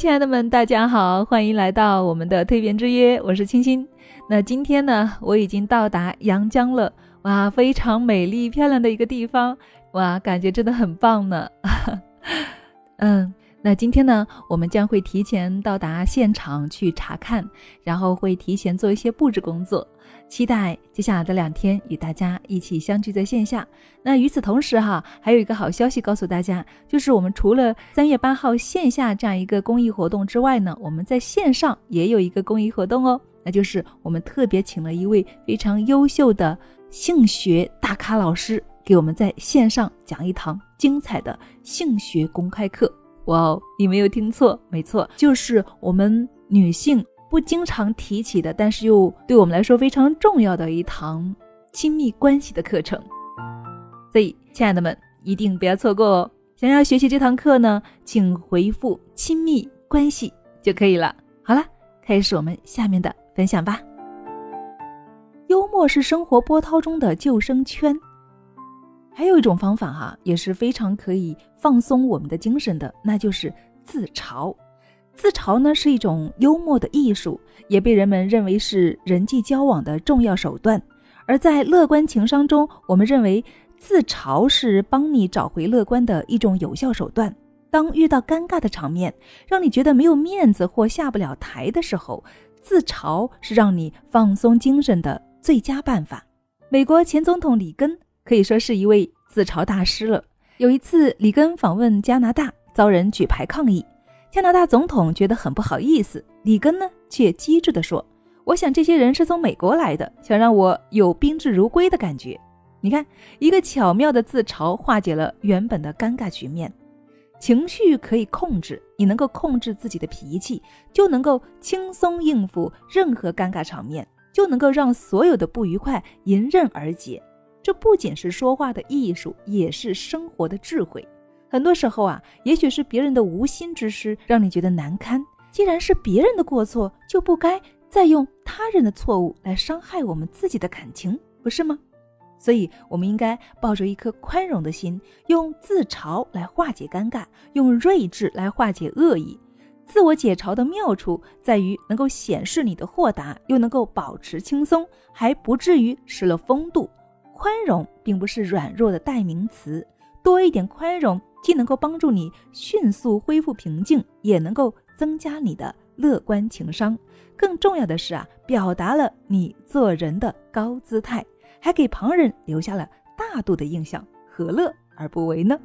亲爱的们，大家好，欢迎来到我们的蜕变之约，我是青青。那今天呢，我已经到达阳江了，哇，非常美丽漂亮的一个地方，哇，感觉真的很棒呢。嗯，那今天呢，我们将会提前到达现场去查看，然后会提前做一些布置工作。期待接下来的两天与大家一起相聚在线下。那与此同时哈，还有一个好消息告诉大家，就是我们除了三月八号线下这样一个公益活动之外呢，我们在线上也有一个公益活动哦。那就是我们特别请了一位非常优秀的性学大咖老师，给我们在线上讲一堂精彩的性学公开课。哇哦，你没有听错，没错，就是我们女性。不经常提起的，但是又对我们来说非常重要的一堂亲密关系的课程，所以亲爱的们一定不要错过哦！想要学习这堂课呢，请回复“亲密关系”就可以了。好了，开始我们下面的分享吧。幽默是生活波涛中的救生圈，还有一种方法哈，也是非常可以放松我们的精神的，那就是自嘲。自嘲呢是一种幽默的艺术，也被人们认为是人际交往的重要手段。而在乐观情商中，我们认为自嘲是帮你找回乐观的一种有效手段。当遇到尴尬的场面，让你觉得没有面子或下不了台的时候，自嘲是让你放松精神的最佳办法。美国前总统里根可以说是一位自嘲大师了。有一次，里根访问加拿大，遭人举牌抗议。加拿大总统觉得很不好意思，里根呢却机智地说：“我想这些人是从美国来的，想让我有宾至如归的感觉。”你看，一个巧妙的自嘲化解了原本的尴尬局面。情绪可以控制，你能够控制自己的脾气，就能够轻松应付任何尴尬场面，就能够让所有的不愉快迎刃而解。这不仅是说话的艺术，也是生活的智慧。很多时候啊，也许是别人的无心之失让你觉得难堪。既然是别人的过错，就不该再用他人的错误来伤害我们自己的感情，不是吗？所以，我们应该抱着一颗宽容的心，用自嘲来化解尴尬，用睿智来化解恶意。自我解嘲的妙处在于能够显示你的豁达，又能够保持轻松，还不至于失了风度。宽容并不是软弱的代名词，多一点宽容。既能够帮助你迅速恢复平静，也能够增加你的乐观情商。更重要的是啊，表达了你做人的高姿态，还给旁人留下了大度的印象，何乐而不为呢？